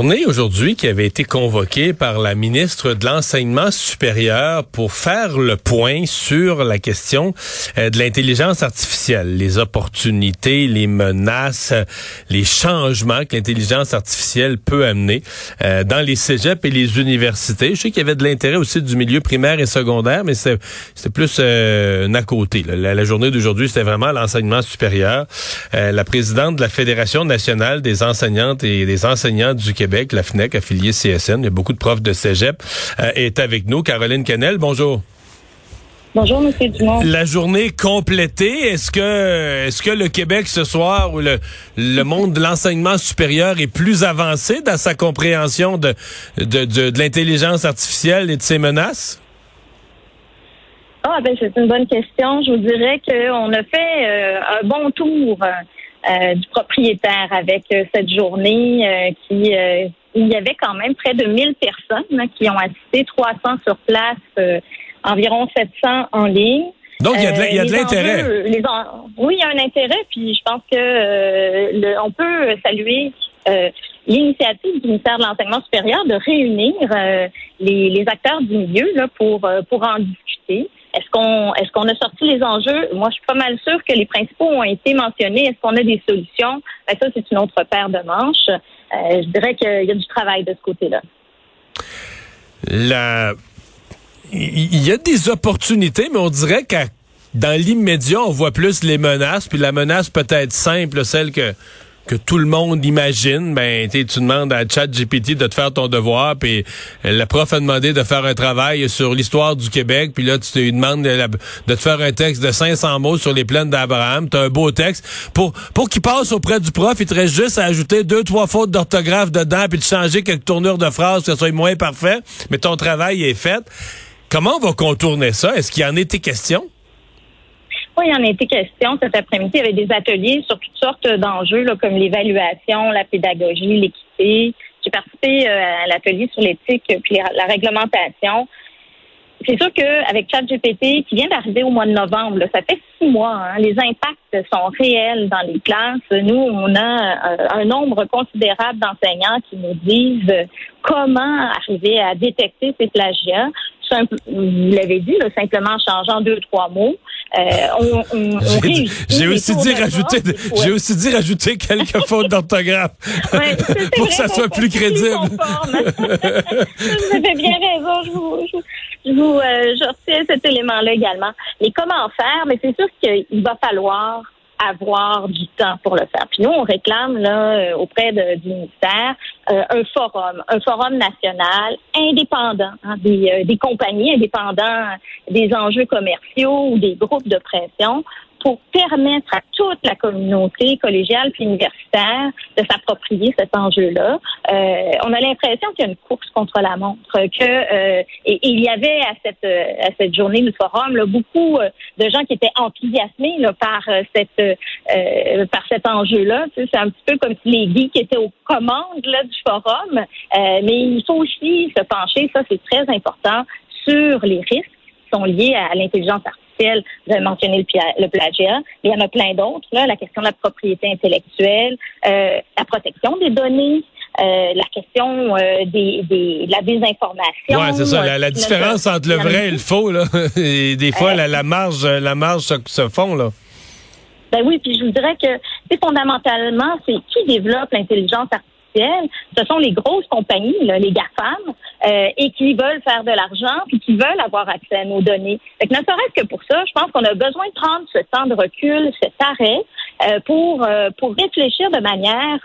Journée aujourd'hui qui avait été convoquée par la ministre de l'Enseignement supérieur pour faire le point sur la question euh, de l'intelligence artificielle, les opportunités, les menaces, les changements que l'intelligence artificielle peut amener euh, dans les cégeps et les universités. Je sais qu'il y avait de l'intérêt aussi du milieu primaire et secondaire, mais c'était plus euh, un à côté. La, journée d'aujourd'hui, c'était vraiment l'enseignement supérieur. La présidente de la Fédération nationale des enseignantes et des enseignants du Québec, la FNEC, affiliée CSN, il y a beaucoup de profs de cégep, euh, est avec nous. Caroline Canel, bonjour. Bonjour, Monsieur Dumont. La journée complétée, est-ce que est-ce que le Québec ce soir ou le, le monde de l'enseignement supérieur est plus avancé dans sa compréhension de, de, de, de l'intelligence artificielle et de ses menaces? Ah, ben, c'est une bonne question. Je vous dirais qu'on a fait euh, un bon tour euh, du propriétaire avec euh, cette journée euh, qui, euh, où il y avait quand même près de 1000 personnes hein, qui ont assisté, 300 sur place, euh, environ 700 en ligne. Donc, il y a de l'intérêt. en- Oui, il y a un intérêt, puis je pense que euh, le- on peut saluer euh, l'initiative du ministère de l'Enseignement supérieur de réunir euh, les, les acteurs du milieu là, pour, pour en discuter. Est-ce qu'on est-ce qu'on a sorti les enjeux? Moi, je suis pas mal sûre que les principaux ont été mentionnés. Est-ce qu'on a des solutions? Ben, ça, c'est une autre paire de manches. Euh, je dirais qu'il y a du travail de ce côté-là. Il y a des opportunités, mais on dirait que dans l'immédiat, on voit plus les menaces, puis la menace peut être simple, celle que que tout le monde imagine, ben tu demandes à ChatGPT de te faire ton devoir, puis euh, le prof a demandé de faire un travail sur l'histoire du Québec, puis là tu te lui demandes de, la- te faire un texte de 500 mots sur les plaines d'Abraham, tu as un beau texte. Pour pour qu'il passe auprès du prof, il te reste juste à ajouter deux trois fautes d'orthographe dedans puis de changer quelques tournures de phrases que ça soit moins parfait, mais ton travail est fait. Comment on va contourner ça? Est-ce qu'il y en était question Oui, il en a été question cet après-midi. Il y avait des ateliers sur toutes sortes d'enjeux, comme l'évaluation, la pédagogie, l'équité. J'ai participé euh, à l'atelier sur l'éthique puis la, réglementation. C'est sûr qu'avec ChatGPT, qui vient d'arriver au mois de novembre, ça fait six mois, hein, les impacts sont réels dans les classes. Nous, on a euh, un nombre considérable d'enseignants qui nous disent comment arriver à détecter ces plagiats. Simple- vous l'avez dit, là, simplement en changeant deux, trois mots. Euh, on, on, on J'ai aussi dit rajouter, j'ai aussi dit rajouter quelques fautes d'orthographe Ouais, pour que ça soit plus crédible. vous avez bien raison. Je vous, je, je, vous, euh, je retiens cet élément-là également. Mais comment faire? Mais c'est sûr qu'il va falloir avoir du temps pour le faire. Puis nous, on réclame là euh, auprès du ministère euh, un forum, un forum national indépendant hein, des, euh, des compagnies indépendants des enjeux commerciaux ou des groupes de pression pour permettre à toute la communauté collégiale puis universitaire de s'approprier cet enjeu-là. Euh, on a l'impression qu'il y a une course contre la montre, que euh, et, il y avait à cette euh, à cette journée du forum là, beaucoup euh, de gens qui étaient enthousiasmés là, par euh, cette euh, par cet enjeu-là. C'est un petit peu comme si les geeks étaient aux commandes là, du forum, mais il faut aussi se pencher, ça c'est très important, sur les risques qui sont liés à l'intelligence artificielle. Vous avez mentionné le, pia- le plagiat, mais il y en a plein d'autres. La question de la propriété intellectuelle, euh, la protection des données, euh, la question euh, des, des, de la désinformation. Ouais, c'est ça. La, la différence entre le vrai et le faux, là. Et des fois, la, la marge, la marge se, se fond, là. Ben oui, puis je vous dirais que fondamentalement, c'est qui développe l'intelligence artificielle? Ce sont les grosses compagnies, les GAFAM, euh, et qui veulent faire de l'argent puis qui veulent avoir accès à nos données. Fait que ne serait-ce que pour ça, je pense qu'on a besoin de prendre ce temps de recul, cet arrêt, euh, pour, euh, pour réfléchir de manière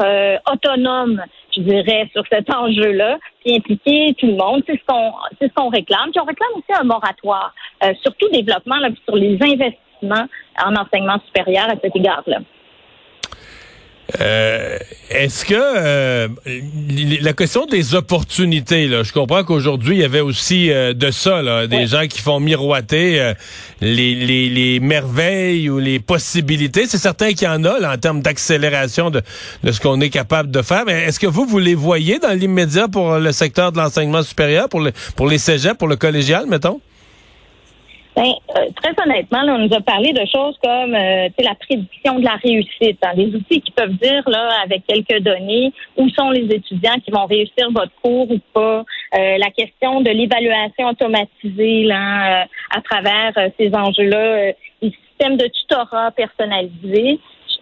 autonome, je dirais, sur cet enjeu-là, puis impliquer tout le monde. C'est ce qu'on c'est ce qu'on réclame. Puis on réclame aussi un moratoire, surtout développement là, sur les investissements en enseignement supérieur à cet égard-là. Euh, est-ce que euh, la question des opportunités, là, je comprends qu'aujourd'hui il y avait aussi euh, de ça, là, des gens qui font miroiter les, les, les, merveilles ou les possibilités. C'est certain qu'il y en a là, en termes d'accélération de, de ce qu'on est capable de faire. Mais est-ce que vous vous les voyez dans l'immédiat pour le secteur de l'enseignement supérieur, pour le, pour les cégeps, pour le collégial, mettons? Ben, euh, très honnêtement, là, on nous a parlé de choses comme euh, la prédiction de la réussite, hein, des outils qui peuvent dire là avec quelques données où sont les étudiants qui vont réussir votre cours ou pas, euh, la question de l'évaluation automatisée là, euh, à travers ces enjeux-là, les systèmes de tutorat personnalisés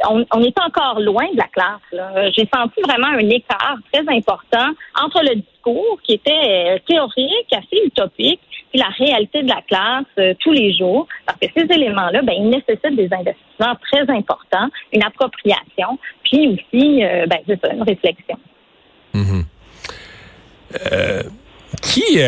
on, on, encore loin de la classe. J'ai senti vraiment un écart très important entre le discours qui était euh, théorique, assez utopique, et la réalité de la classe euh, tous les jours. Parce que ces éléments-là, ben, ils nécessitent des investissements très importants, une appropriation, puis aussi, euh, ben, c'est ça, une réflexion. Mm-hmm. qui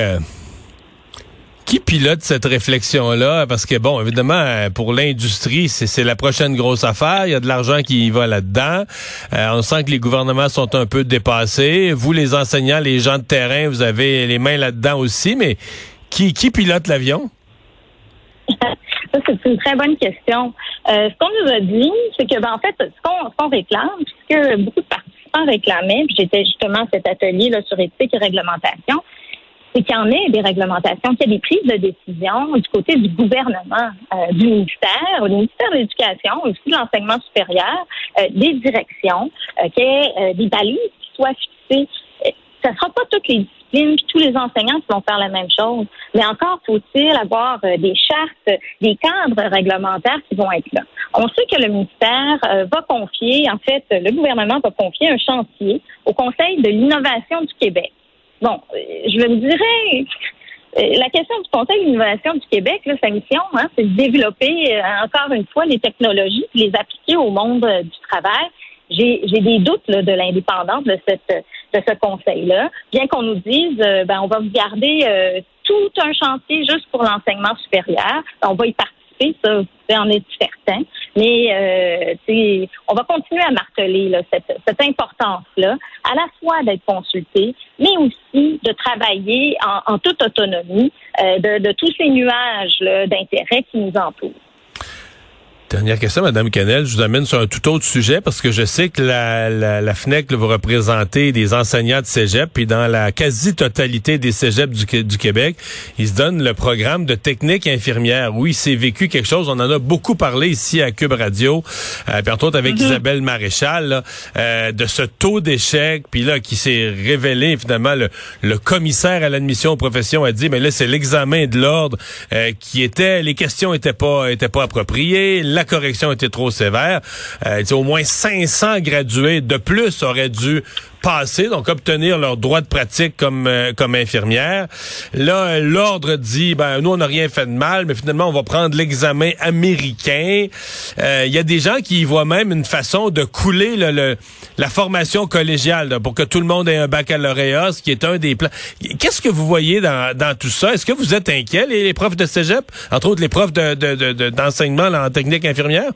qui pilote cette réflexion-là? Parce que, bon, évidemment, pour l'industrie, c'est la prochaine grosse affaire. Il y a de l'argent qui y va là-dedans. Euh, on sent que les gouvernements sont un peu dépassés. Vous, les enseignants, les gens de terrain, vous avez les mains là-dedans aussi. Mais qui, qui pilote l'avion? Ça, c'est une très bonne question. Euh, ce qu'on nous a dit, c'est que, ben, en fait, ce qu'on réclame, puisque beaucoup de participants réclamaient, puis j'étais justement à cet atelier là, sur éthique et réglementation, c'est qu'il y en ait des réglementations, qu'il y ait des prises de décision du côté du gouvernement, euh, du ministère, du ministère de l'Éducation, aussi de l'enseignement supérieur, euh, des directions, euh, qu'il y ait des balises qui soient fixées. Ce ne sera pas toutes les disciplines, tous les enseignants qui vont faire la même chose, mais encore faut-il avoir des chartes, des cadres réglementaires qui vont être là. On sait que le ministère va confier, en fait, le gouvernement va confier un chantier au Conseil de l'innovation du Québec. Bon, euh, je me dirais, euh, la question du Conseil d'innovation du Québec, sa mission, hein, c'est de développer euh, encore une fois les technologies, les appliquer au monde du travail. J'ai des doutes de l'indépendance de ce conseil-là, bien qu'on nous dise, ben on va vous garder tout un chantier juste pour l'enseignement supérieur, on va y participer ça, vous en être certain. Mais euh, on va continuer à marteler cette, cette importance-là, à la fois d'être consulté, mais aussi de travailler en, toute autonomie euh, de, de, tous ces nuages d'intérêt qui nous entourent. Dernière question, Madame Canel. Je vous amène sur un tout autre sujet parce que je sais que la, la, la FNEC vous représentez des enseignants de cégep, puis dans la quasi-totalité des cégeps du, du, Québec, ils se donnent le programme de technique infirmière. Oui, c'est vécu quelque chose. On en a beaucoup parlé ici à Cube Radio, euh, puis entre autres avec mm-hmm. Isabelle Maréchal, euh, de ce taux d'échec, puis là, qui s'est révélé finalement, le, le commissaire à l'admission aux professions a dit, mais là, c'est l'examen de l'ordre euh, qui était, les questions étaient pas, étaient pas appropriées la correction était trop sévère. Euh, au moins 500 gradués de plus auraient dû donc obtenir leur droit de pratique comme euh, comme infirmière. Là, l'ordre dit, ben nous on n'a rien fait de mal, mais finalement on va prendre l'examen américain. Il euh, y a des gens qui y voient même une façon de couler le, la formation collégiale pour que tout le monde ait un baccalauréat, ce qui est un des plans. Qu'est-ce que vous voyez dans, tout ça? Est-ce que vous êtes inquiets les, profs de cégep, entre autres les profs de, d'enseignement en technique infirmière?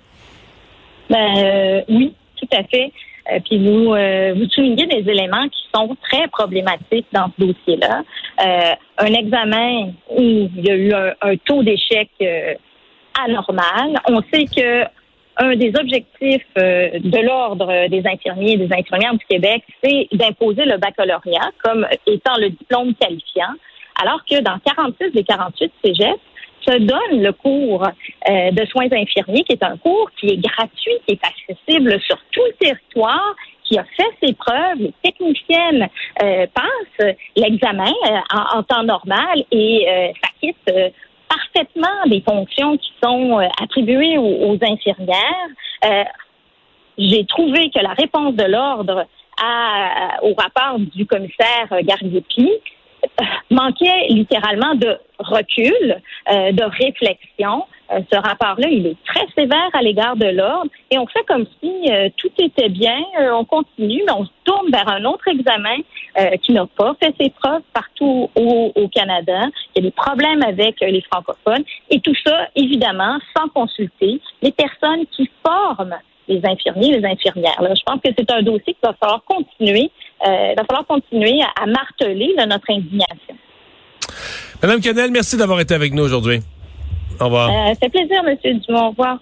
Ben euh, oui, tout à fait. Euh, puis vous, euh, vous soulignez des éléments qui sont très problématiques dans ce dossier-là. Euh, un examen où il y a eu un, taux d'échec anormal. On sait que un des objectifs de l'ordre des infirmiers et des infirmières du Québec, c'est d'imposer le baccalauréat comme étant le diplôme qualifiant, alors que dans 46 des 48 cégeps, se donne le cours euh, de soins infirmiers, qui est un cours qui est gratuit, qui est accessible sur tout le territoire, qui a fait ses preuves. Les techniciennes euh, passent l'examen euh, en, temps normal et s'acquittent parfaitement des fonctions qui sont attribuées aux, infirmières. J'ai trouvé que la réponse de l'ordre au rapport du commissaire Gariepi manquait littéralement de recul, euh, de réflexion. Euh, ce rapport-là, il est très sévère à l'égard de l'ordre et on fait comme si euh, tout était bien, on continue, mais on se tourne vers un autre examen qui n'a pas fait ses preuves partout au, au, Canada. Il y a des problèmes avec les francophones et tout ça, évidemment, sans consulter les personnes qui forment les infirmiers, les infirmières. Je pense que c'est un dossier qu'il va falloir continuer, euh, il va falloir continuer à, marteler notre indignation. Madame Canel, merci d'avoir été avec nous aujourd'hui. Au revoir. Euh, c'est plaisir, Monsieur Dumont. Au revoir.